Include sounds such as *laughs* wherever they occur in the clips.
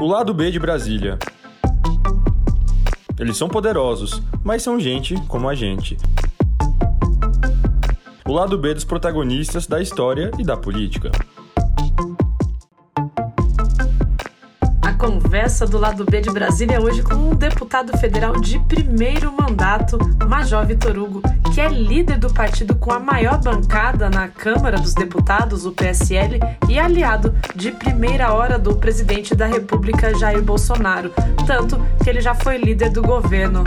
O lado B de Brasília. Eles são poderosos, mas são gente como a gente. O lado B dos protagonistas da história e da política. Conversa do lado B de Brasília hoje com um deputado federal de primeiro mandato, Major Vitor Hugo, que é líder do partido com a maior bancada na Câmara dos Deputados, o PSL, e aliado de primeira hora do presidente da República, Jair Bolsonaro, tanto que ele já foi líder do governo.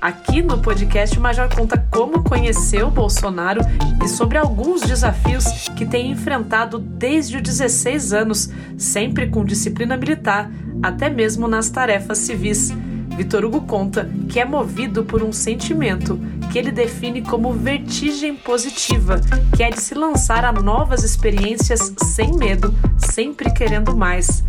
Aqui no podcast, o Major conta como conheceu Bolsonaro e sobre alguns desafios que tem enfrentado desde os 16 anos, sempre com disciplina militar, até mesmo nas tarefas civis. Vitor Hugo conta que é movido por um sentimento que ele define como vertigem positiva, que é de se lançar a novas experiências sem medo, sempre querendo mais.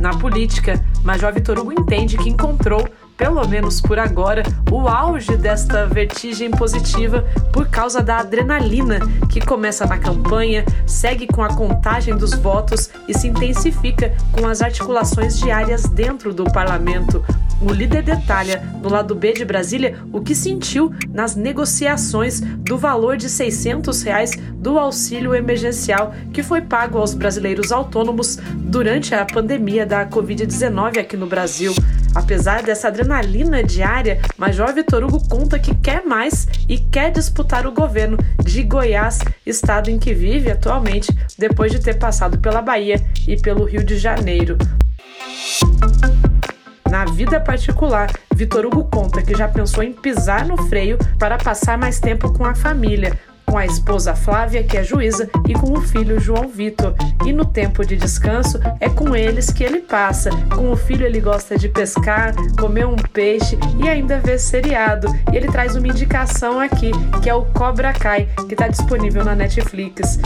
Na política, Major Vitor Hugo entende que encontrou pelo menos por agora, o auge desta vertigem positiva por causa da adrenalina que começa na campanha, segue com a contagem dos votos e se intensifica com as articulações diárias dentro do parlamento. O líder detalha, no lado B de Brasília, o que sentiu nas negociações do valor de 600 reais do auxílio emergencial que foi pago aos brasileiros autônomos durante a pandemia da Covid-19 aqui no Brasil. Apesar dessa adrenalina diária, Major Vitor Hugo conta que quer mais e quer disputar o governo de Goiás, estado em que vive atualmente, depois de ter passado pela Bahia e pelo Rio de Janeiro. Na vida particular, Vitor Hugo conta que já pensou em pisar no freio para passar mais tempo com a família, com a esposa Flávia, que é juíza, e com o filho João Vitor. E no tempo de descanso é com eles que ele passa. Com o filho ele gosta de pescar, comer um peixe e ainda ver seriado. E ele traz uma indicação aqui, que é o Cobra Kai, que está disponível na Netflix.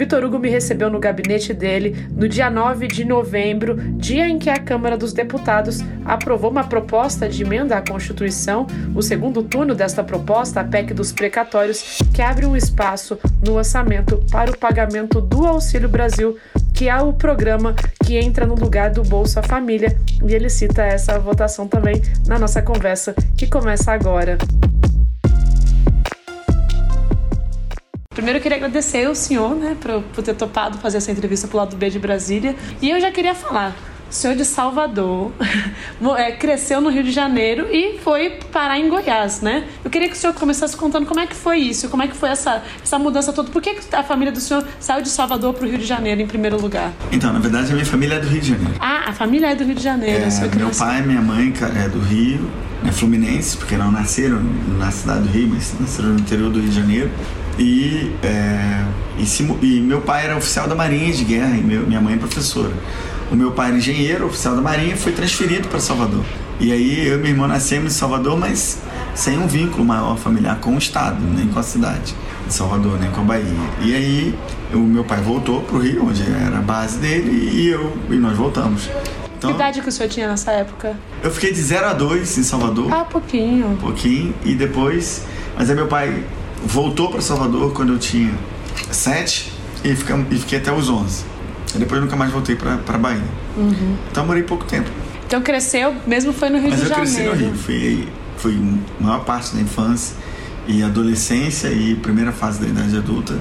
Vitor Hugo me recebeu no gabinete dele no dia 9 de novembro, dia em que a Câmara dos Deputados aprovou uma proposta de emenda à Constituição, o segundo turno desta proposta, a PEC dos precatórios, que abre um espaço no orçamento para o pagamento do Auxílio Brasil, que é o programa que entra no lugar do Bolsa Família, e ele cita essa votação também na nossa conversa que começa agora. Primeiro eu queria agradecer ao senhor, né, por, por ter topado fazer essa entrevista pro lado B de Brasília. E eu já queria falar, senhor de Salvador, *laughs* é, cresceu no Rio de Janeiro e foi parar em Goiás, né? Eu queria que o senhor começasse contando como é que foi isso, como é que foi essa, essa mudança toda. Por que a família do senhor saiu de Salvador para o Rio de Janeiro em primeiro lugar? Então, na verdade, a minha família é do Rio de Janeiro. Ah, a família é do Rio de Janeiro. É, meu pai e minha mãe é do Rio, né, Fluminense, porque não nasceram na cidade do Rio, mas nasceram no interior do Rio de Janeiro. E, é, e, se, e, meu pai era oficial da Marinha de Guerra e meu, minha mãe é professora. O meu pai era engenheiro, oficial da Marinha, e foi transferido para Salvador. E aí eu e minha irmã nascemos em Salvador, mas sem um vínculo maior familiar com o estado, nem com a cidade de Salvador, nem com a Bahia. E aí o meu pai voltou para o Rio, onde era a base dele, e eu e nós voltamos. Então, que idade que o senhor tinha nessa época? Eu fiquei de 0 a 2 em Salvador. Ah, pouquinho. Um pouquinho. E depois. Mas aí meu pai voltou para Salvador quando eu tinha sete e, fica, e fiquei até os 11. E depois nunca mais voltei para Bahia. Uhum. Então morei pouco tempo. Então cresceu, mesmo foi no Rio Mas de Janeiro? Mas eu cresci no Rio. Fui, fui maior parte da infância e adolescência e primeira fase da idade adulta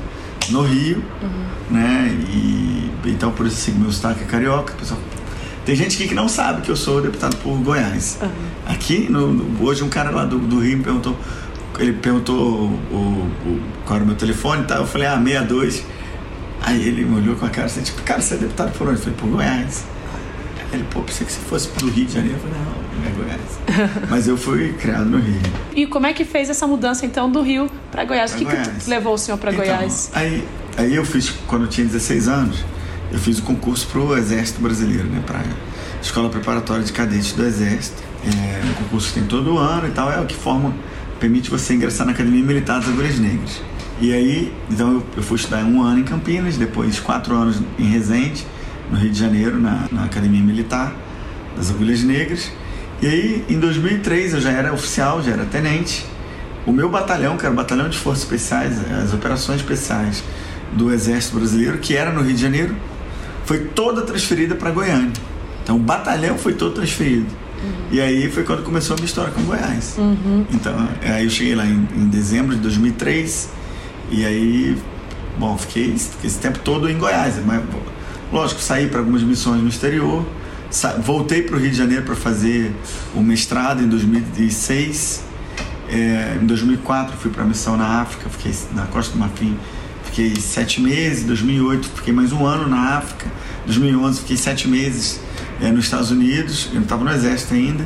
no Rio, uhum. né? E então por isso assim, meu sotaque é carioca. Pessoal, tem gente aqui que não sabe que eu sou deputado por Goiás. Uhum. Aqui, no, no, hoje um cara lá do, do Rio me perguntou ele perguntou o, o, qual era o meu telefone e tal. Eu falei, ah, 62. Aí ele me olhou com a cara assim, tipo, cara, você é deputado por onde? Eu falei, por Goiás. Aí ele, pô, pensei que você fosse do Rio de Janeiro. Eu falei, não, não é Goiás. *laughs* Mas eu fui criado no Rio. E como é que fez essa mudança, então, do Rio para Goiás? O que, Goiás. que levou o senhor para então, Goiás? Aí, aí eu fiz, quando eu tinha 16 anos, eu fiz o concurso pro Exército Brasileiro, né, pra Escola Preparatória de Cadetes do Exército. É um concurso que tem todo ano e tal, é o que forma permite você ingressar na Academia Militar das Agulhas Negras. E aí, então eu, eu fui estudar um ano em Campinas, depois quatro anos em Resende, no Rio de Janeiro, na, na Academia Militar das Agulhas Negras. E aí, em 2003, eu já era oficial, já era tenente. O meu batalhão, que era o Batalhão de Forças Especiais, as operações especiais do Exército Brasileiro, que era no Rio de Janeiro, foi toda transferida para Goiânia. Então o batalhão foi todo transferido. Uhum. E aí foi quando começou a minha história com Goiás. Uhum. Então, aí eu cheguei lá em, em, dezembro de 2003 e aí, bom, fiquei, esse tempo todo em Goiás. Mas, lógico, saí para algumas missões no exterior, voltei para o Rio de Janeiro para fazer o mestrado em 2006. É, em 2004 fui para a missão na África, fiquei na Costa do Marfim, fiquei sete meses. Em 2008 fiquei mais um ano na África. Em 2011 fiquei sete meses é, nos Estados Unidos, eu não estava no exército ainda.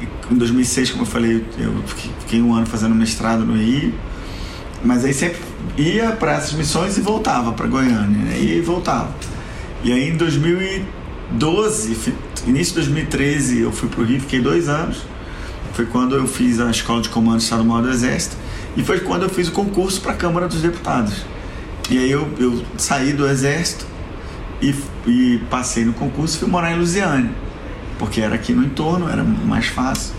E em 2006, como eu falei, eu fiquei, fiquei um ano fazendo mestrado no Rio. Mas aí sempre ia para essas missões e voltava para Goiânia, né? e voltava. E aí em 2012, início de 2013, eu fui para o Rio, fiquei dois anos. Foi quando eu fiz a Escola de Comando do Estado-Maior do Exército e foi quando eu fiz o concurso para a Câmara dos Deputados. E aí eu, eu saí do Exército e, e passei no concurso e fui morar em Lusiane, porque era aqui no entorno, era mais fácil.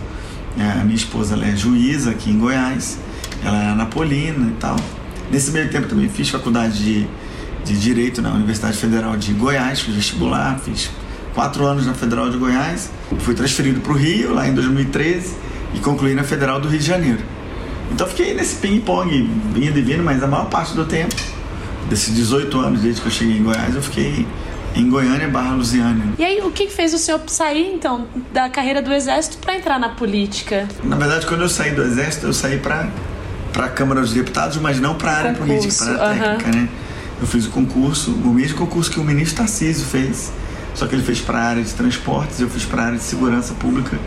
É, a minha esposa é juíza aqui em Goiás, ela é napolina e tal. Nesse meio tempo também fiz faculdade de, de Direito na Universidade Federal de Goiás, fiz vestibular, fiz quatro anos na Federal de Goiás, fui transferido para o Rio lá em 2013 e concluí na Federal do Rio de Janeiro. Então fiquei nesse ping-pong, indo e vindo, mas a maior parte do tempo desses 18 anos desde que eu cheguei em Goiás, eu fiquei em Goiânia barra Lusiânia. E aí, o que fez o senhor sair, então, da carreira do Exército para entrar na política? Na verdade, quando eu saí do Exército, eu saí para a Câmara dos Deputados, mas não para a área política, para a técnica, né? Eu fiz o concurso, o mesmo concurso que o ministro Tarcísio fez, só que ele fez para a área de transportes, eu fiz para a área de segurança pública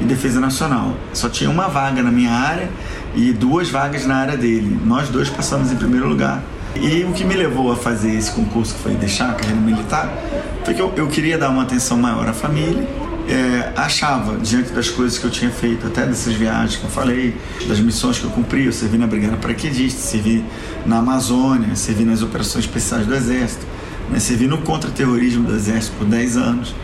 e defesa nacional. Só tinha uma vaga na minha área e duas vagas na área dele. Nós dois passamos em primeiro lugar e o que me levou a fazer esse concurso, que foi deixar a carreira militar, foi que eu, eu queria dar uma atenção maior à família. É, achava, diante das coisas que eu tinha feito, até dessas viagens que eu falei, das missões que eu cumpri, eu servi na Brigada Paraquedista, servi na Amazônia, servi nas operações especiais do Exército, né, servi no contra-terrorismo do Exército por 10 anos,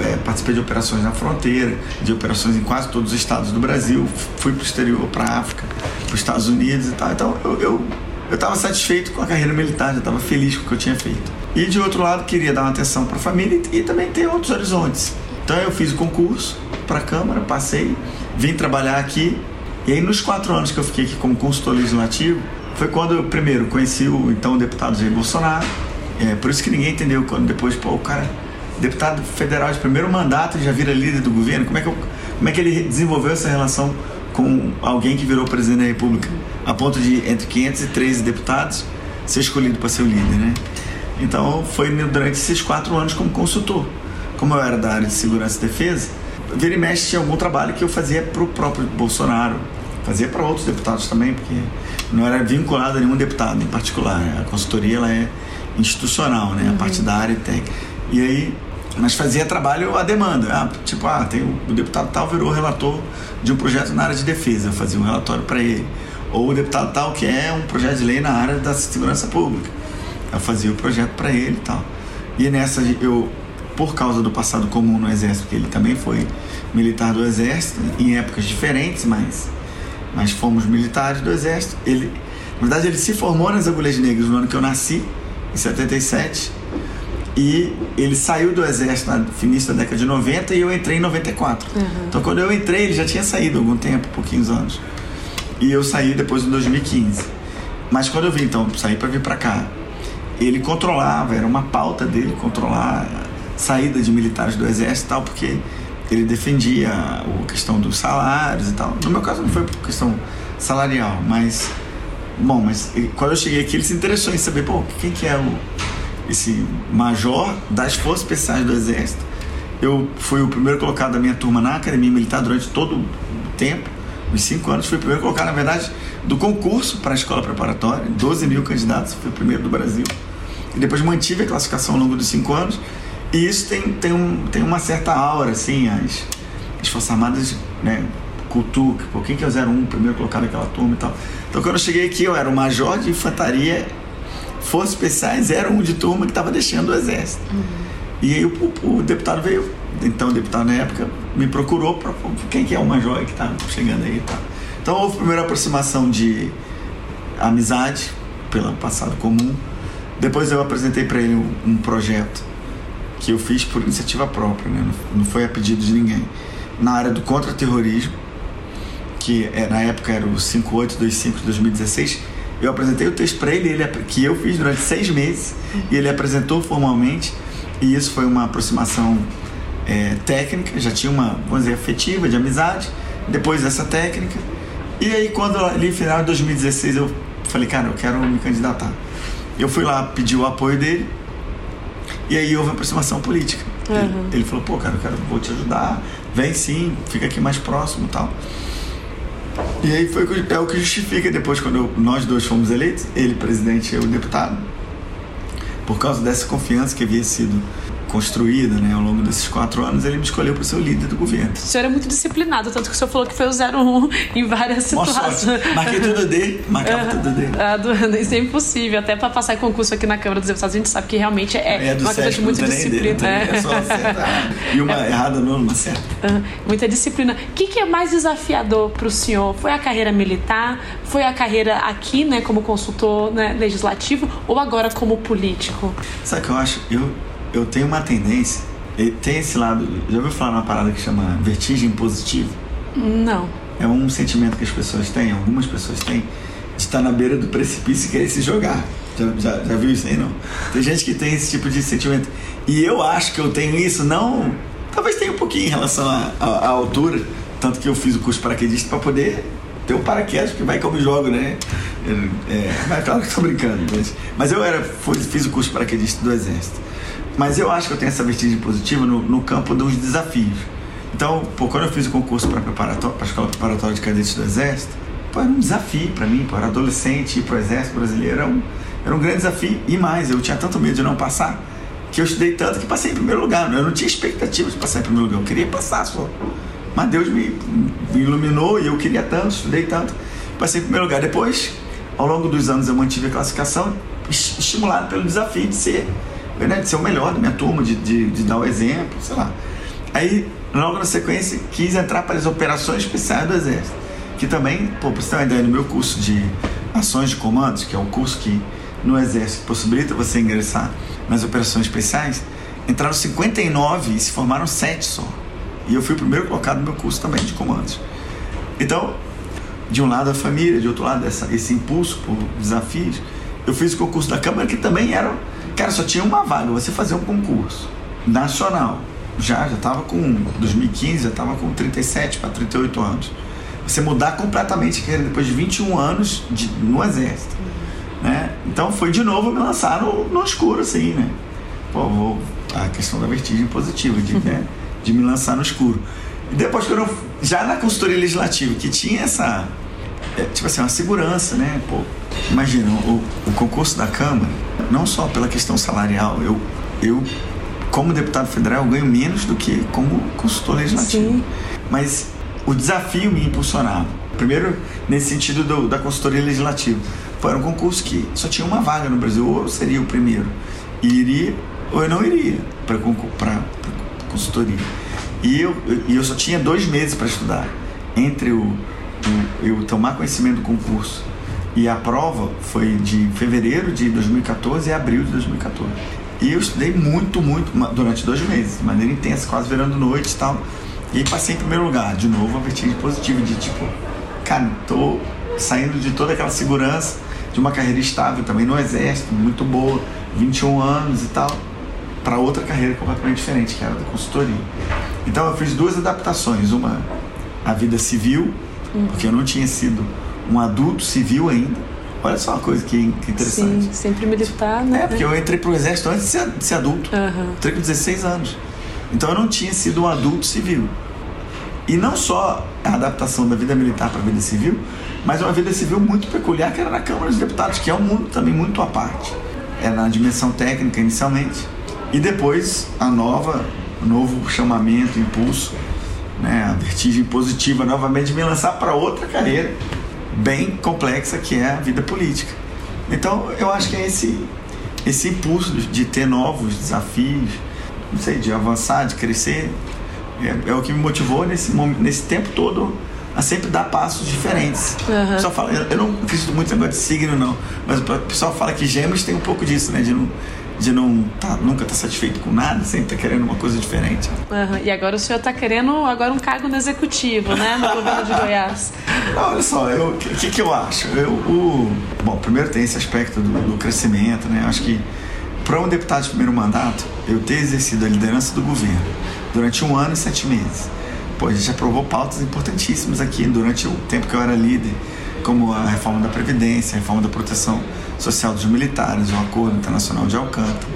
é, participei de operações na fronteira, de operações em quase todos os estados do Brasil, fui para o exterior, para a África, para os Estados Unidos e tal. Então eu, eu eu estava satisfeito com a carreira militar, já estava feliz com o que eu tinha feito. E de outro lado, queria dar uma atenção para a família e, e, também ter outros horizontes. Então eu fiz o concurso para a Câmara, passei, vim trabalhar aqui. E aí, nos quatro anos que eu fiquei aqui como consultor legislativo, foi quando eu primeiro conheci o então deputado Jair Bolsonaro. É, por isso que ninguém entendeu quando depois, pô, o cara, deputado federal de primeiro mandato, já vira líder do governo. Como é que, eu, como é que ele desenvolveu essa relação com alguém que virou presidente da República, a ponto de, entre 513 deputados, ser escolhido para ser o líder, né? Então, foi durante esses quatro anos como consultor. Como eu era da área de segurança e defesa, vira e mexe tinha algum trabalho que eu fazia para o próprio Bolsonaro, fazia para outros deputados também, porque não era vinculado a nenhum deputado em particular. A consultoria ela é institucional, né? Uhum. A partidária e técnica. E aí mas fazia trabalho à demanda. Ah, tipo, ah, tem o, o, deputado tal virou relator de um projeto na área de defesa, eu fazia um relatório para ele. Ou o deputado tal que é um projeto de lei na área da segurança pública, eu fazia o projeto para ele e tal. E nessa eu, por causa do passado comum no exército, que ele também foi militar do exército em épocas diferentes, mas mas fomos militares do exército. Ele, na verdade, ele se formou nas Agulhas Negras no ano que eu nasci, em 77 e ele saiu do exército no início da década de 90 e eu entrei em 94. Uhum. Então quando eu entrei, ele já tinha saído há algum tempo, pouquinhos anos. E eu saí depois em 2015. Mas quando eu vim, então, saí para vir para cá, ele controlava, era uma pauta dele controlar saída de militares do exército e tal, porque ele defendia a questão dos salários e tal. No meu caso não foi por questão salarial, mas bom, mas quando eu cheguei aqui ele se interessou em saber, pô, quem que é o esse major das Forças Especiais do Exército. Eu fui o primeiro colocado da minha turma na Academia Militar durante todo o tempo, os cinco anos. Fui o primeiro colocado, na verdade, do concurso para a escola preparatória, 12 mil candidatos, fui o primeiro do Brasil. E depois mantive a classificação ao longo dos cinco anos. E isso tem, tem, um, tem uma certa aura, assim, as, as Forças Armadas, né, cultura, por quem que é o 01, primeiro colocado daquela turma e tal. Então, quando eu cheguei aqui, eu era o major de infantaria Forças Especiais era um de turma que estava deixando o exército. Uhum. E aí o, o, o, deputado veio, então o deputado na época me procurou para quem que é o major que está chegando aí e tal. Então houve a primeira aproximação de amizade pelo passado comum. Depois eu apresentei para ele um, um, projeto que eu fiz por iniciativa própria, né? não, foi a pedido de ninguém, na área do contra-terrorismo, que é, na época era o 5825 de 2016. Eu apresentei o texto para ele, ele, que eu fiz durante seis meses, e ele apresentou formalmente, e isso foi uma aproximação é, técnica, já tinha uma, vamos dizer, afetiva, de amizade, depois dessa técnica. E aí, quando ali, final de 2016, eu falei, cara, eu quero me candidatar. Eu fui lá pedir o apoio dele e aí houve aproximação política. Uhum. Ele, ele, falou, pô, cara, eu quero, vou te ajudar, vem sim, fica aqui mais próximo e tal. E aí foi é o que justifica depois quando eu, nós dois fomos eleitos, ele presidente e eu deputado, por causa dessa confiança que havia sido construída né, ao longo desses quatro anos, ele me escolheu para ser o líder do governo. O senhor é muito disciplinado, tanto que o senhor falou que foi o 01 *laughs* em várias situações. Marquei tudo D, marcava uhum. tudo D. Ah, do, *laughs* isso é impossível, até para passar concurso aqui na Câmara dos Deputados, a gente sabe que realmente é, é uma questão de muita disciplina. D, é. é só acertar. *laughs* E uma é. errada não, uma certa. Muita disciplina. O que, que é mais desafiador para o senhor? Foi a carreira militar? Foi a carreira aqui, né, como consultor né, legislativo? Ou agora como político? Sabe o que eu acho? Eu eu tenho uma tendência, tem esse lado, já ouviu falar uma parada que chama vertigem positiva? Não. É um sentimento que as pessoas têm, algumas pessoas têm, de estar na beira do precipício e querer se jogar. Já, já, já viu isso aí, não? Tem gente que tem esse tipo de sentimento. E eu acho que eu tenho isso, não. Talvez tenha um pouquinho em relação à, altura, tanto que eu fiz o curso paraquedista para poder ter o um paraquedas, porque vai que eu me jogo, né? É, mas claro que estou brincando. Mas, mas eu era, fiz o curso paraquedista do Exército. Mas eu acho que eu tenho essa vertigem positiva no, no campo dos desafios. Então, pô, quando eu fiz o concurso para a Escola Preparatória de Cadetes do Exército, pô, era um desafio para mim, pô, era adolescente ir para o Exército Brasileiro, era um, era um grande desafio. E mais, eu tinha tanto medo de não passar, que eu estudei tanto que passei em primeiro lugar. Eu não tinha expectativa de passar em primeiro lugar, eu queria passar só. Mas Deus me, me iluminou e eu queria tanto, estudei tanto, passei em primeiro lugar. Depois, ao longo dos anos, eu mantive a classificação, estimulado pelo desafio de ser de ser o melhor da minha turma, de, de, de dar o exemplo, sei lá. Aí, logo na sequência, quis entrar para as operações especiais do Exército, que também, pô, para você ter uma ideia, no meu curso de ações de comandos, que é um curso que no Exército possibilita você ingressar nas operações especiais, entraram 59 e se formaram 7 só. E eu fui o primeiro colocado no meu curso também de comandos. Então, de um lado a família, de outro lado essa, esse impulso por desafios, eu fiz o concurso da Câmara, que também era Cara, só tinha uma vaga, você fazer um concurso nacional. Já, já estava com 2015, já estava com 37 para 38 anos. Você mudar completamente carreira depois de 21 anos de, no exército. Né? Então foi de novo me lançar no, no escuro, assim, né? Pô, vou, a questão da vertigem positiva, de, né? *laughs* de me lançar no escuro. E depois que eu já na consultoria legislativa, que tinha essa, é, tipo assim, uma segurança, né? Pô, imagina, o, o concurso da Câmara, não só pela questão salarial, eu, eu como deputado federal, eu ganho menos do que como consultor legislativo. Sim. Mas o desafio me impulsionava. Primeiro, nesse sentido do, da consultoria legislativa. Foi um concurso que só tinha uma vaga no Brasil, ou eu seria o primeiro. E iria, ou eu não iria para consultoria. E eu, e eu só tinha dois meses para estudar. Entre o, o, eu tomar conhecimento do concurso e a prova foi de fevereiro de 2014 e abril de 2014. E eu estudei muito, muito, durante dois meses, de maneira intensa, quase virando noite e tal. E aí passei em primeiro lugar, de novo, a vertigem positiva de tipo, cara, tô saindo de toda aquela segurança de uma carreira estável também no exército, muito boa, 21 anos e tal, para outra carreira completamente diferente, que era da consultoria. Então eu fiz duas adaptações, uma a vida civil, porque eu não tinha sido um adulto civil ainda. Olha só uma coisa que, interessante. Sim, sempre militar, né? É, porque eu entrei pro exército antes de ser, de ser adulto. Uhum. Entrei com 16 anos. Então eu não tinha sido um adulto civil. E não só a adaptação da vida militar para a vida civil, mas uma vida civil muito peculiar que era na Câmara dos Deputados, que é um mundo também muito à parte. É na dimensão técnica inicialmente. E depois a nova, o novo chamamento, impulso, né, a vertigem positiva novamente me lançar para outra carreira bem complexa que é a vida política. Então, eu acho que é esse, esse impulso de ter novos desafios, não sei, de avançar, de crescer, é, é o que me motivou nesse, nesse tempo todo a sempre dar passos diferentes. Uhum. O pessoal fala, eu não acredito muito no negócio de signo, não, mas o pessoal fala que gêmeos tem um pouco disso, né? De não, de não tá, nunca estar tá satisfeito com nada, sempre tá querendo uma coisa diferente. Uhum. E agora o senhor está querendo agora um cargo no executivo, né? No governo de *laughs* Goiás. Não, olha só, o que, que eu acho? Eu, o, bom, primeiro tem esse aspecto do, do crescimento, né? Acho que para um deputado de primeiro mandato, eu ter exercido a liderança do governo durante um ano e sete meses Pô, a gente aprovou pautas importantíssimas aqui durante o tempo que eu era líder, como a reforma da Previdência, a reforma da proteção social dos militares, o Acordo Internacional de Alcântara.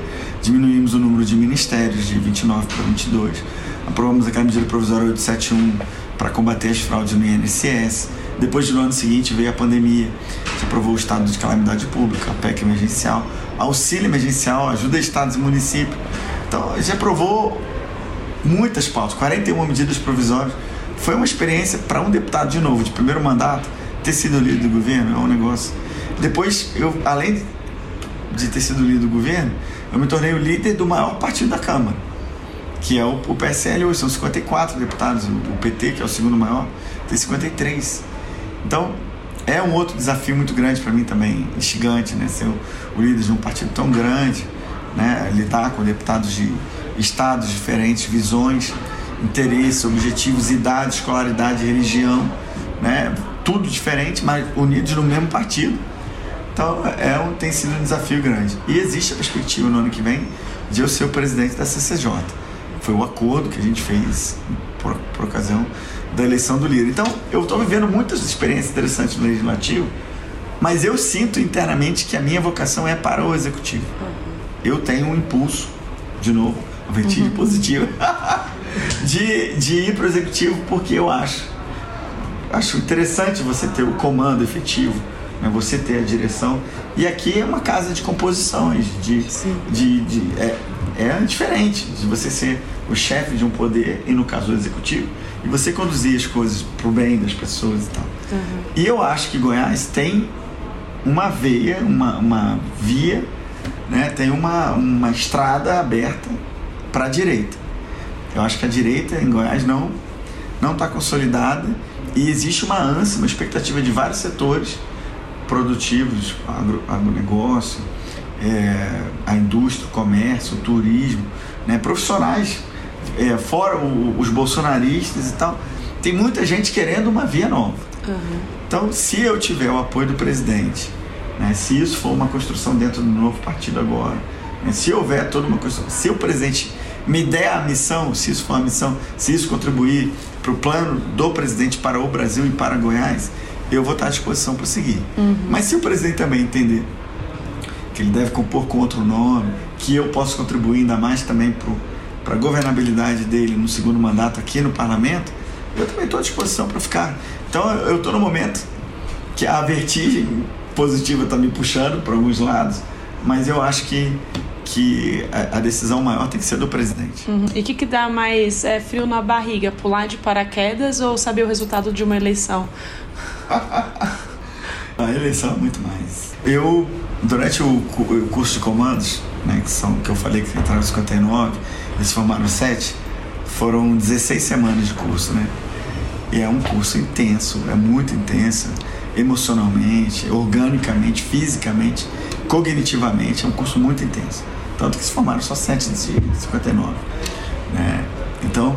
Diminuímos o número de ministérios de 29 para 22. Aprovamos aquela medida provisória 871 para combater as fraudes no INSS. Depois, no ano seguinte, veio a pandemia. Gente aprovou o estado de calamidade pública, a PEC emergencial, auxílio emergencial, ajuda a estados e municípios. Então, gente aprovou muitas pautas, 41 medidas provisórias. Foi uma experiência para um deputado, de novo, de primeiro mandato, ter sido líder do governo, é um negócio. Depois, eu, além de ter sido líder do governo, eu me tornei o líder do maior partido da Câmara, que é o, o PSL hoje, são 54 deputados, o PT, que é o segundo maior, tem 53. Então, é um outro desafio muito grande para mim também, instigante, né? Ser o, o líder de um partido tão grande, né? lidar com deputados de estados diferentes, visões, interesses, objetivos, idade, escolaridade, religião, né? Tudo diferente, mas unidos no mesmo partido. Então é um, tem sido um desafio grande. E existe a perspectiva no ano que vem de eu ser o presidente da CCJ. Foi o acordo que a gente fez por, por ocasião da eleição do líder. Então eu estou vivendo muitas experiências interessantes no legislativo, mas eu sinto internamente que a minha vocação é para o executivo. Eu tenho um impulso, de novo, vertigem uhum. positiva, *laughs* de, de ir para o executivo, porque eu acho, acho interessante você ter o comando efetivo, né, você ter a direção. E aqui é uma casa de composições, de, de, de, é, é diferente de você ser o chefe de um poder, e no caso o executivo, e você conduzir as coisas para o bem das pessoas e tal. Uhum. E eu acho que Goiás tem uma veia, uma, uma via, né, tem uma, uma estrada aberta para a direita. Eu acho que a direita em Goiás não não está consolidada e existe uma ânsia, uma expectativa de vários setores produtivos, agro, agronegócio, é, a indústria, o comércio, o turismo, né, profissionais, é, fora o, os bolsonaristas e tal. Tem muita gente querendo uma via nova. Uhum. Então, se eu tiver o apoio do presidente, né, se isso for uma construção dentro do novo partido agora, né, se houver toda uma construção, se o presidente me der a missão, se isso for uma missão, se isso contribuir para o plano do presidente para o Brasil e para Goiás, eu vou estar à disposição para seguir. Uhum. Mas se o presidente também entender que ele deve compor com outro nome, que eu posso contribuir ainda mais também para a governabilidade dele no segundo mandato aqui no parlamento, eu também estou à disposição para ficar. Então eu estou no momento que a vertigem positiva está me puxando para alguns lados, mas eu acho que que a, decisão maior tem que ser do presidente. Uhum. E o que, que dá mais é, frio na barriga? Pular de paraquedas ou saber o resultado de uma eleição? *laughs* a eleição é muito mais. Eu, durante o, o curso de comandos, né, que, são, que eu falei que entraram em 59, eles formaram 7, foram 16 semanas de curso, né? E é um curso intenso, é muito intenso, emocionalmente, organicamente, fisicamente, cognitivamente, é um curso muito intenso. Tanto que se formaram só 7 de 59. Né? Então,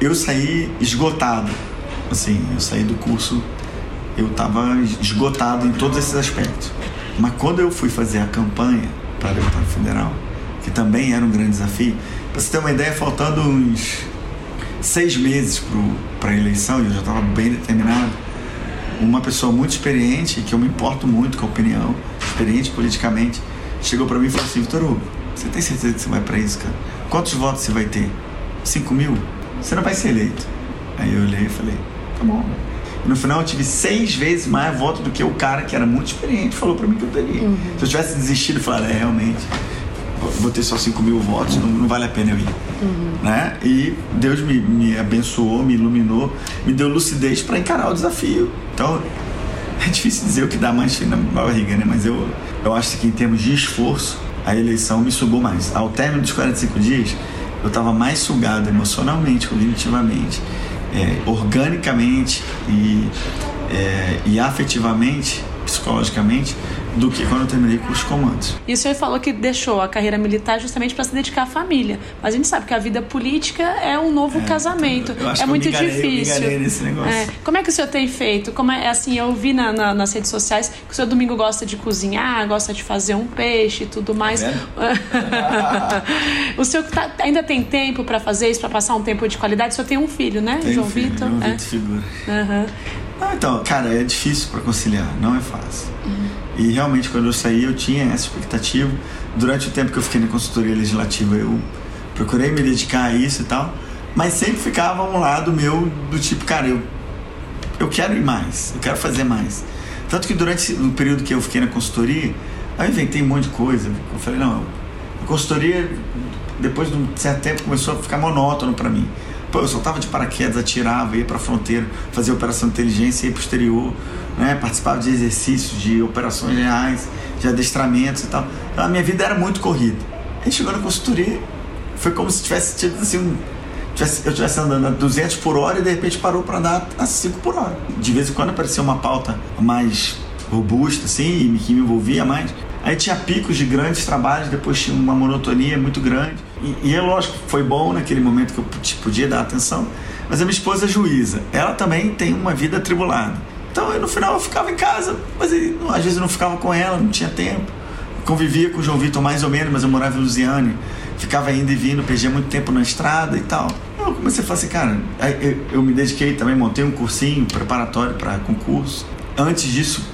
eu saí esgotado. Assim, eu saí do curso, eu estava esgotado em todos esses aspectos. Mas quando eu fui fazer a campanha para deputado federal, que também era um grande desafio, para você ter uma ideia, faltando uns seis meses para a eleição, e eu já estava bem determinado, uma pessoa muito experiente, que eu me importo muito com a opinião, experiente politicamente, chegou para mim e falou assim: Vitor Hugo, você tem certeza que você vai para isso, cara? Quantos votos você vai ter? 5 mil? Você não vai ser eleito. Aí eu olhei e falei: tá bom. E no final eu tive seis vezes mais votos do que o cara que era muito experiente falou para mim que eu teria. Uhum. Se eu tivesse desistido, eu falaria: é, realmente, vou ter só 5 mil votos, não, não, vale a pena eu ir. Uhum. Né? E Deus me, me abençoou, me iluminou, me deu lucidez para encarar o desafio. Então, é difícil dizer o que dá mais na barriga, né? Mas eu, eu acho que em termos de esforço, a eleição me sugou mais. Ao término dos 45 dias, eu estava mais sugado emocionalmente, cognitivamente, é, organicamente e, é, e afetivamente, psicologicamente, do que quando eu terminei com os comandos. E o senhor falou que deixou a carreira militar justamente para se dedicar à família. Mas a gente sabe que a vida política é um novo é, casamento. é muito enganei, difícil. Nesse negócio. É. Como é que o senhor tem feito? Como é assim, eu vi na, na, nas redes sociais que o senhor domingo gosta de cozinhar, gosta de fazer um peixe e tudo mais. É *laughs* o senhor tá, ainda tem tempo para fazer isso, para passar um tempo de qualidade? O senhor tem um filho, né, tem João filho, Vitor? João Vitor figura. Uhum. Ah, então, cara, é difícil para conciliar, não é fácil. Uhum. E realmente, quando eu saí, eu tinha essa expectativa. Durante o tempo que eu fiquei na consultoria legislativa, eu procurei me dedicar a isso e tal, mas sempre ficava um lado meu do tipo, cara, eu, eu quero ir mais, eu quero fazer mais. Tanto que durante o período que eu fiquei na consultoria, eu inventei um monte de coisa. Eu falei, não, a consultoria, depois de um certo tempo, começou a ficar monótono para mim. Pô, eu soltava de paraquedas, atirava, ia para a fronteira, fazia operação de inteligência, ia para o exterior, né? participava de exercícios, de operações reais, de adestramentos e tal. Então a minha vida era muito corrida. Aí chegou na consultoria, foi como se tivesse tido assim um. Tivesse, eu estivesse andando a 200 por hora e de repente parou para andar a 5 por hora. De vez em quando aparecia uma pauta mais robusta, assim, que me envolvia mais. Aí tinha picos de grandes trabalhos, depois tinha uma monotonia muito grande. E, e é lógico, foi bom naquele momento que eu podia dar atenção. Mas a minha esposa é juíza. Ela também tem uma vida atribulada. Então eu, no final eu ficava em casa, mas às vezes eu não ficava com ela, não tinha tempo. convivia com o João Vitor mais ou menos, mas eu morava em Lusiane. Ficava indo e vindo, perdia muito tempo na estrada e tal. Eu comecei a falar assim, cara, eu, eu me dediquei também, montei um cursinho preparatório para concurso. Antes disso,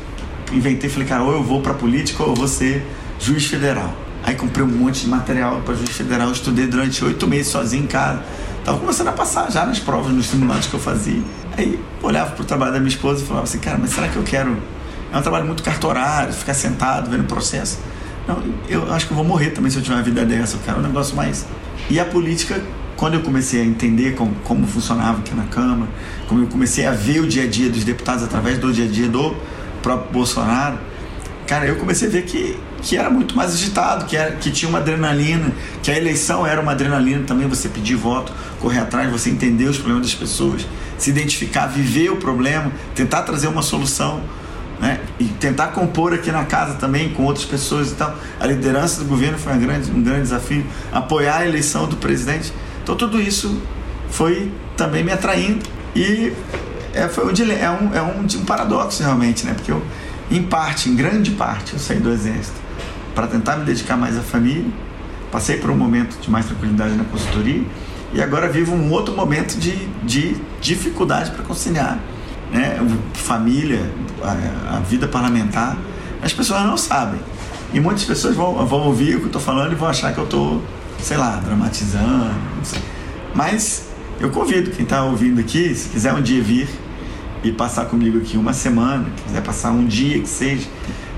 inventei, falei, cara, ou eu vou para política ou eu vou ser juiz federal. Aí comprei um monte de material para juiz federal, estudei durante oito meses sozinho em casa. Tava começando a passar já nas provas, nos simulados que eu fazia. Aí olhava pro trabalho da minha esposa e falava assim, cara, mas será que eu quero? É um trabalho muito cartorário, ficar sentado vendo o processo. Não, eu acho que eu vou morrer também se eu tiver uma vida dessa. Eu quero um negócio mais. E a política, quando eu comecei a entender como, como funcionava aqui na Câmara, como eu comecei a ver o dia a dia dos deputados através do dia a dia do próprio Bolsonaro, cara, eu comecei a ver que, que era muito mais agitado, que, era, que tinha uma adrenalina, que a eleição era uma adrenalina também, você pedir voto, correr atrás, você entender os problemas das pessoas, se identificar, viver o problema, tentar trazer uma solução. Né? E tentar compor aqui na casa também com outras pessoas e tal. A liderança do governo foi um grande, um grande desafio. Apoiar a eleição do presidente. Então tudo isso foi também me atraindo. E é, foi um, é, um, é um, um paradoxo realmente, né? Porque eu, em parte, em grande parte, eu saí do exército para tentar me dedicar mais à família. Passei por um momento de mais tranquilidade na consultoria e agora vivo um outro momento de, de dificuldade para conciliar né? família, a, a, vida parlamentar. As pessoas não sabem. E muitas pessoas vão, vão ouvir o que eu estou falando e vão achar que eu estou, sei lá, dramatizando. Mas eu convido quem está ouvindo aqui, se quiser um dia vir e passar comigo aqui uma semana, quiser passar um dia que seja,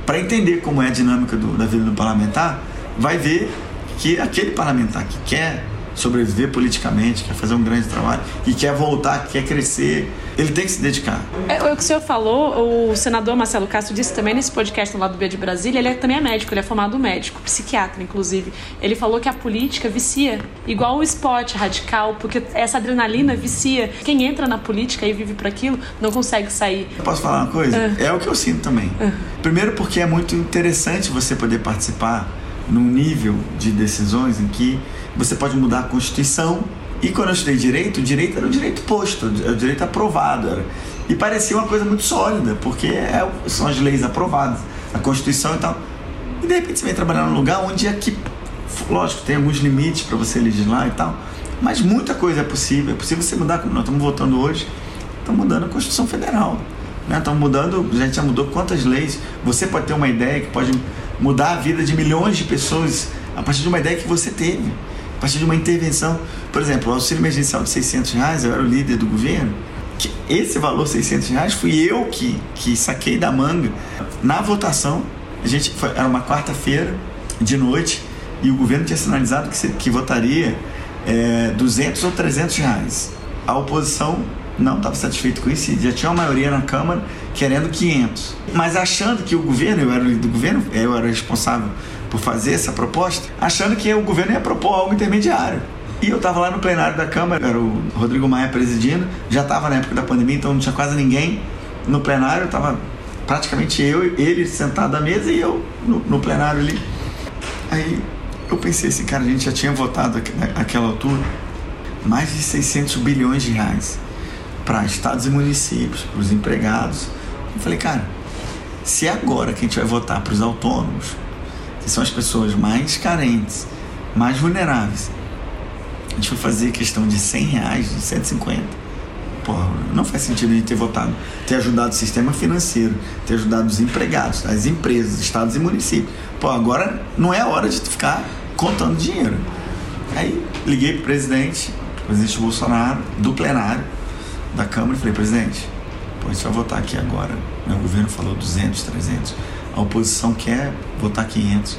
para entender como é a dinâmica do, da vida do parlamentar, vai ver que aquele parlamentar que quer sobreviver politicamente, quer fazer um grande trabalho, que quer voltar, que quer crescer, ele tem que se dedicar. É, o que o senhor falou, o senador Marcelo Castro disse também nesse podcast no lado do B de Brasília, ele é, também é médico, ele é formado médico, psiquiatra, inclusive. Ele falou que a política vicia, igual o esporte radical, porque essa adrenalina vicia. Quem entra na política e vive para aquilo não consegue sair. Eu posso falar uma coisa? Uh. É o que eu sinto também. Uh. Primeiro porque é muito interessante você poder participar num nível de decisões em que você pode mudar a Constituição. E quando eu estudei direito, o direito era o direito posto, o direito aprovado. Era. E parecia uma coisa muito sólida, porque é, são as leis aprovadas, a Constituição e tal. E de repente você vem trabalhar num lugar onde é lógico, tem alguns limites para você legislar e tal, mas muita coisa é possível. É possível você mudar, como nós estamos votando hoje, estamos mudando a Constituição Federal. Né? Estamos mudando, a gente já mudou quantas leis. Você pode ter uma ideia que pode mudar a vida de milhões de pessoas a partir de uma ideia que você teve a partir de uma intervenção. Por exemplo, o auxílio emergencial de 600 reais, eu era o líder do governo, que esse valor 600 reais fui eu que, que saquei da manga. Na votação, a gente foi, era uma quarta-feira de noite e o governo tinha sinalizado que, que votaria é, 200 ou 300 reais. A oposição não estava satisfeita com isso já tinha uma maioria na Câmara querendo 500. Mas achando que o governo, eu era o líder do governo, eu era responsável por fazer essa proposta, achando que o governo ia propor algo intermediário. E eu estava lá no plenário da Câmara, era o Rodrigo Maia presidindo, já estava na época da pandemia, então não tinha quase ninguém no plenário, estava praticamente eu, ele sentado à mesa e eu no, no, plenário ali. Aí eu pensei assim, cara, a gente já tinha votado naquela altura mais de 600 bilhões de reais para estados e municípios, para os empregados. Eu falei, cara, se é agora que a gente vai votar para os autônomos, que são as pessoas mais carentes, mais vulneráveis, a gente vai fazer questão de 100 reais, de 150. Porra, não faz sentido a gente ter votado, ter ajudado o sistema financeiro, ter ajudado os empregados, as empresas, estados e municípios. Pô, agora não é hora de ficar contando dinheiro. Aí liguei pro presidente, presidente Bolsonaro, do plenário da Câmara, e falei, presidente, pô, a gente vai votar aqui agora. O governo falou 200, 300. A oposição quer votar 500.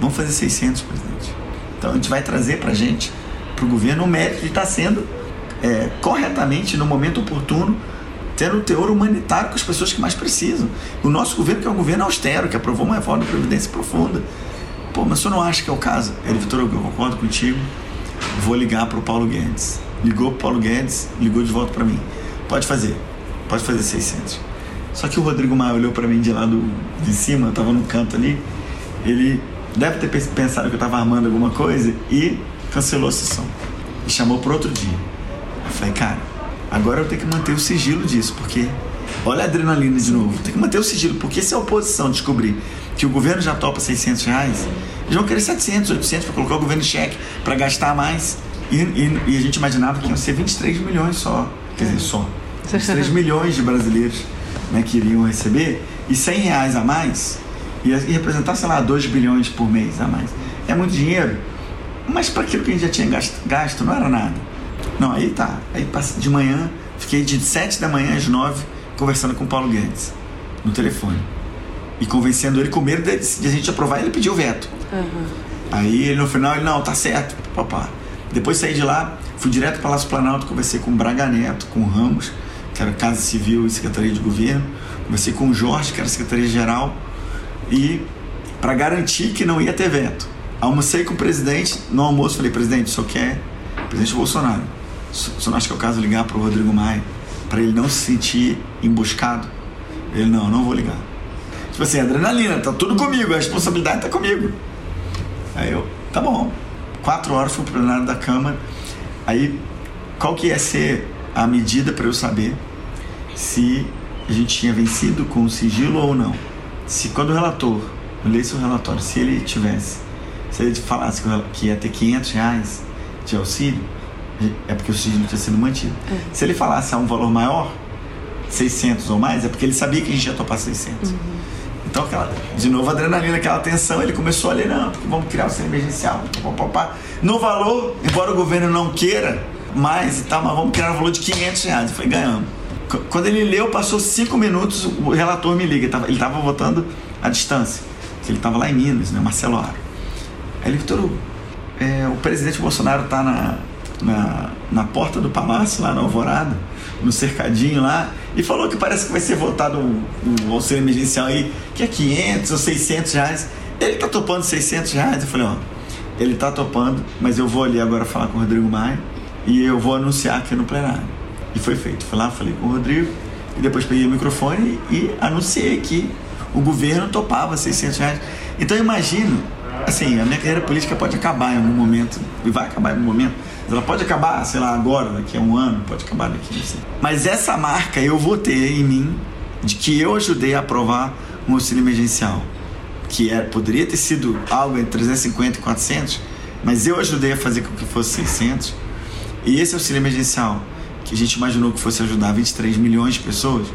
Vamos fazer 600, presidente. Então a gente vai trazer para a gente, para o governo, o mérito de estar tá sendo é, corretamente, no momento oportuno, tendo o teor humanitário com as pessoas que mais precisam. O nosso governo, que é um governo austero, que aprovou uma reforma da Previdência profunda. Pô, mas você não acha que é o caso? Ele, Vitor, eu concordo contigo. Vou ligar para o Paulo Guedes. Ligou para o Paulo Guedes, ligou de volta para mim. Pode fazer, pode fazer 600. Só que o Rodrigo Maia olhou para mim de lá do, de cima, eu tava no canto ali. Ele deve ter pensado que eu tava armando alguma coisa e cancelou a sessão. E chamou para outro dia. Eu falei, cara, agora eu tenho que manter o sigilo disso, porque olha a adrenalina de novo. Tem que manter o sigilo, porque se a oposição descobrir que o governo já topa 600 reais, eles vão querer 700, 800 para colocar o governo em xeque, para gastar mais. E, e, e, a gente imaginava que iam ser 23 milhões só. Quer dizer, só. 23 *laughs* milhões de brasileiros né, que iriam receber. E 100 reais a mais ia, ia representar, sei lá, 2 bilhões por mês a mais. É muito dinheiro. Mas para aquilo que a gente já tinha gasto, gasto, não era nada. Não, aí tá. Aí de manhã, fiquei de 7 da manhã às 9 conversando com o Paulo Guedes no telefone. E convencendo ele com medo de, de a gente aprovar, ele pediu veto. Uhum. Aí ele no final, ele, não, tá certo, papá. Depois saí de lá, fui direto para o Palácio Planalto, conversei com o Braga Neto, com o Ramos, que era Casa Civil e Secretaria de Governo, conversei com o Jorge, que era Secretaria-Geral, e para garantir que não ia ter veto. Almocei com o presidente, no almoço falei, presidente, senhor quer? Presidente Bolsonaro, senhor não acha que é o caso ligar para o Rodrigo Maia, para ele não se sentir emboscado? Ele, não, não vou ligar. Tipo assim, adrenalina, tá tudo comigo, a responsabilidade tá comigo. Aí eu, tá bom quatro horas fui pro plenário da Câmara. Aí, qual que ia ser a medida para eu saber se a gente tinha vencido com o sigilo ou não? Se quando o relator lesse o relatório, se ele tivesse, se ele falasse que ia ter 500 reais de auxílio, é porque o sigilo tinha sido mantido. É. Se ele falasse a um valor maior, 600 ou mais, é porque ele sabia que a gente ia topar 600. Uhum. Então, aquela, de novo, a adrenalina, aquela tensão, ele começou a ler, não, vamos criar o auxílio emergencial. Pá. No valor, embora o governo não queira mais e tal, mas vamos criar um valor de 500 reais. Falei, ganhamos. Quando ele leu, passou cinco minutos, o relator me liga. Ele estava votando à distância. Ele estava lá em Minas, né, Marcelo Aro. Aí ele, Vitor é, o presidente Bolsonaro está na, na, na porta do palácio, lá na Alvorada, no cercadinho lá, e falou que parece que vai ser votado um, um auxílio emergencial aí, que é 500 ou 600 reais. Ele tá topando 600 reais. Eu falei, ó, ele tá topando, mas eu vou ali agora falar com o Rodrigo Maia e eu vou anunciar aqui no plenário. E foi feito. Fui lá, falei com o Rodrigo, e depois peguei o microfone e anunciei que o governo topava 600 reais. Então eu imagino, assim, a minha carreira política pode acabar em algum momento, e vai acabar em algum momento, ela pode acabar, sei lá, agora, daqui a um ano, pode acabar daqui, não sei. Mas essa marca eu vou ter em mim de que eu ajudei a aprovar um auxílio emergencial, que é, poderia ter sido algo entre 350 e 400, mas eu ajudei a fazer com que fosse 600. E esse auxílio emergencial, que a gente imaginou que fosse ajudar 23 milhões de pessoas,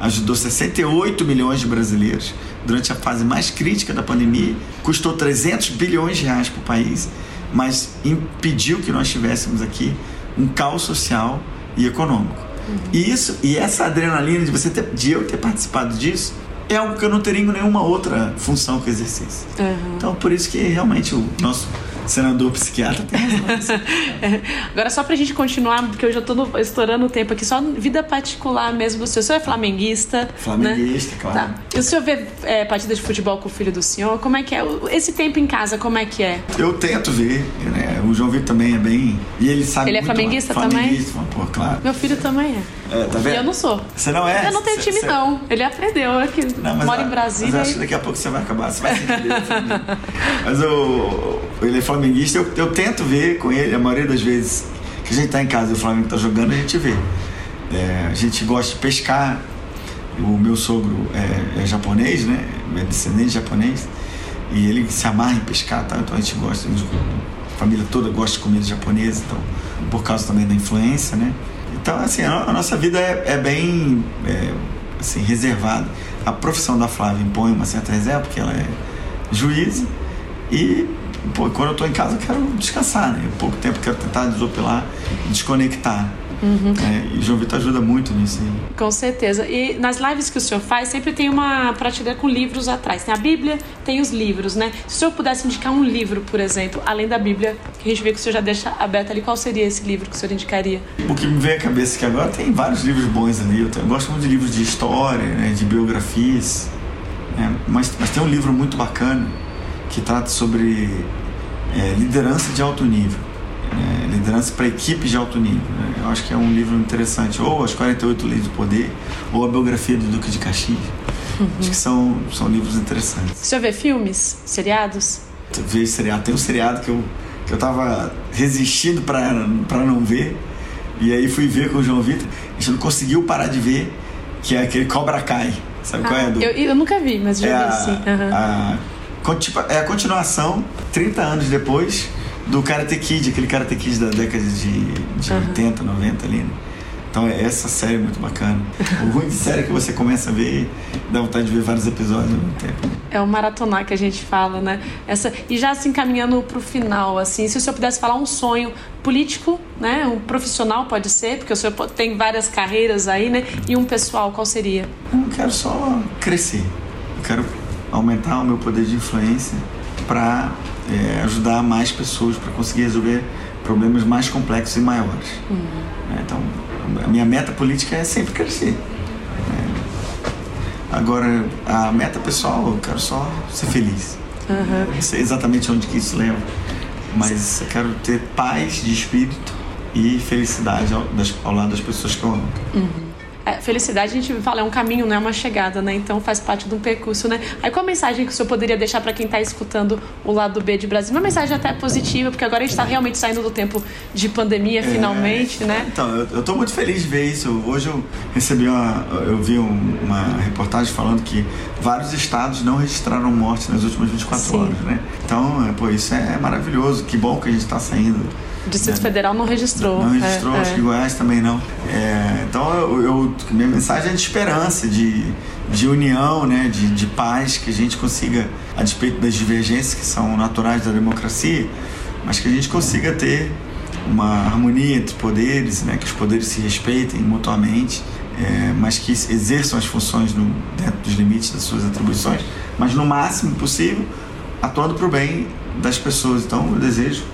ajudou 68 milhões de brasileiros durante a fase mais crítica da pandemia, custou 300 bilhões de reais para o país mas impediu que nós tivéssemos aqui um caos social e econômico. Uhum. E isso e essa adrenalina de você ter, de eu ter participado disso é algo que eu não teria em nenhuma outra função que exercesse. Uhum. Então por isso que realmente o nosso senador psiquiatra tem *laughs* razão. Agora, só pra gente continuar, porque eu já tô no, estourando o tempo aqui, só vida particular mesmo do senhor. O senhor é flamenguista? Flamenguista, né? claro. Tá. E o senhor vê é, partida de futebol com o filho do senhor? Como é que é? Esse tempo em casa, como é que é? Eu tento ver, né? O João Vitor também é bem. E ele sabe. Ele é flamenguista, flamenguista também? Pô, claro. Meu filho também é. É, tá vendo? E eu não sou. Você não é? Eu não tenho time, cê... não. Ele aprendeu aqui. Não, mora em Brasília. Mas acho que daqui a pouco você vai acabar. Você vai se entender. *laughs* mas o, ele é flamenguista, eu, eu tento ver com ele, a maioria das vezes que a gente tá em casa e o Flamengo tá jogando, a gente vê. É, a gente gosta de pescar. O meu sogro é, é japonês, né? É descendente japonês. E ele se amarra em pescar, tá? Então a gente gosta, a família toda gosta de comida japonesa, então, por causa também da influência, né? Então, assim, a, nossa vida é, é bem é, assim, reservada. A profissão da Flávia impõe uma certa reserva, porque ela é juíza. E pô, quando eu estou em casa, eu quero descansar, né? Pouco tempo quero tentar desopilar, desconectar. Uhum. É, e João Vitor ajuda muito nisso aí. Com certeza. E nas lives que o senhor faz, sempre tem uma prateleira com livros atrás. Tem a Bíblia, tem os livros, né? Se o senhor pudesse indicar um livro, por exemplo, além da Bíblia, que a gente vê que o senhor já deixa aberto ali, qual seria esse livro que o senhor indicaria? O que me vem à cabeça é que agora tem vários livros bons ali. Eu, gosto muito de livros de história, né, de biografias. Né? Mas, mas tem um livro muito bacana que trata sobre é, liderança de alto nível. É, liderança para equipes de alto nível. Né? Eu acho que é um livro interessante. Ou As 48 Leis do Poder, ou a biografia do Duque de Caxias. Uhum. Acho que são, são livros interessantes. Senhor vê filmes, seriados? Vejo seriado. Tem um seriado que eu, que eu tava resistindo para não ver. E aí fui ver com o João Vitor. A gente não conseguiu parar de ver, que é aquele Cobra Cai. Sabe ah, qual é? Do... Eu, eu nunca vi, mas já é vi sim. Uhum. A, é a continuação, 30 anos depois, do Karate Kid, aquele Karate Kid da década de, de uhum. 80, 90 ali, né? Então essa série é muito bacana. O ruim de série é que você começa a ver e dá vontade de ver vários episódios ao mesmo tempo. É o maratonar que a gente fala, né? Essa, e já se assim, encaminhando para o final, assim, se o senhor pudesse falar um sonho político, né? Um profissional pode ser, porque o senhor tem várias carreiras aí, né? E um pessoal, qual seria? Eu quero só crescer. Eu quero aumentar o meu poder de influência para é, ajudar mais pessoas para conseguir resolver problemas mais complexos e maiores. Uhum. É, então, a minha meta política é sempre crescer. É, agora, a meta pessoal, eu quero só ser feliz. Uhum. Não sei exatamente onde que isso leva, mas eu quero ter paz de espírito e felicidade ao, das, ao lado das pessoas que eu amo. Uhum felicidade a gente fala é um caminho, não é uma chegada, né? Então faz parte de um percurso, né? Aí qual a mensagem que o senhor poderia deixar para quem está escutando o lado B de Brasil? Uma mensagem até positiva, porque agora a gente está realmente saindo do tempo de pandemia, é, finalmente, né? Então, eu, estou muito feliz de ver isso. Hoje eu recebi uma, eu vi uma reportagem falando que vários estados não registraram morte nas últimas 24 Sim. horas, né? Então, é, pô, isso é maravilhoso. Que bom que a gente está saindo Distrito é. Federal não registrou. Não registrou, é, acho é. que Goiás também não. É, então, eu, eu, minha mensagem é de esperança, de, de união, né, de, de paz, que a gente consiga, a despeito das divergências que são naturais da democracia, mas que a gente consiga ter uma harmonia entre poderes, né, que os poderes se respeitem mutuamente, é, mas que exerçam as funções no, dentro dos limites das suas atribuições, mas no máximo possível, atuando para o bem das pessoas. Então, eu desejo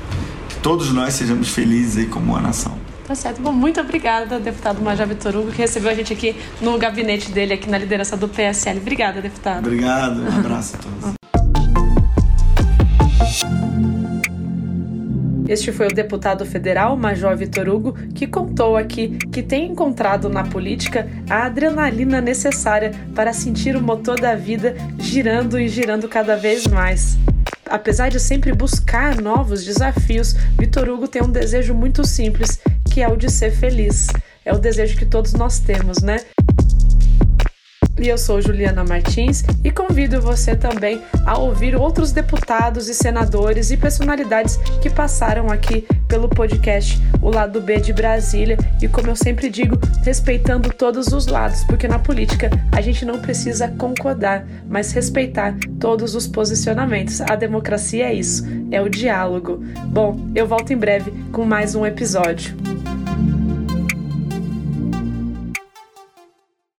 todos nós sejamos felizes aí como uma nação. Tá certo. Bom, muito obrigada, deputado Major Vitor Hugo, que recebeu a gente aqui no gabinete dele, aqui na liderança do PSL. Obrigada, deputado. Obrigado, um abraço a todos. Este foi o deputado federal Major Vitor Hugo que contou aqui que tem encontrado na política a adrenalina necessária para sentir o motor da vida girando e girando cada vez mais. Apesar de sempre buscar novos desafios, Vitor Hugo tem um desejo muito simples, que é o de ser feliz. É o desejo que todos nós temos, né? E eu sou Juliana Martins e convido você também a ouvir outros deputados e senadores e personalidades que passaram aqui pelo podcast O Lado B de Brasília e, como eu sempre digo, respeitando todos os lados, porque na política a gente não precisa concordar, mas respeitar todos os posicionamentos. A democracia é isso, é o diálogo. Bom, eu volto em breve com mais um episódio.